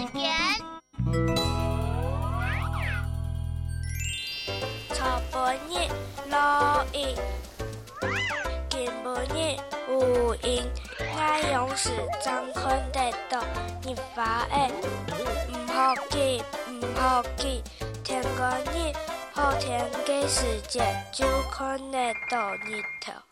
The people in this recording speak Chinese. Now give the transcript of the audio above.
草原，草伯尼老鹰，金伯尼乌鹰，太阳是张红的头，日发的，唔好记，唔好记，听歌呢好听，的时界就可能到日头。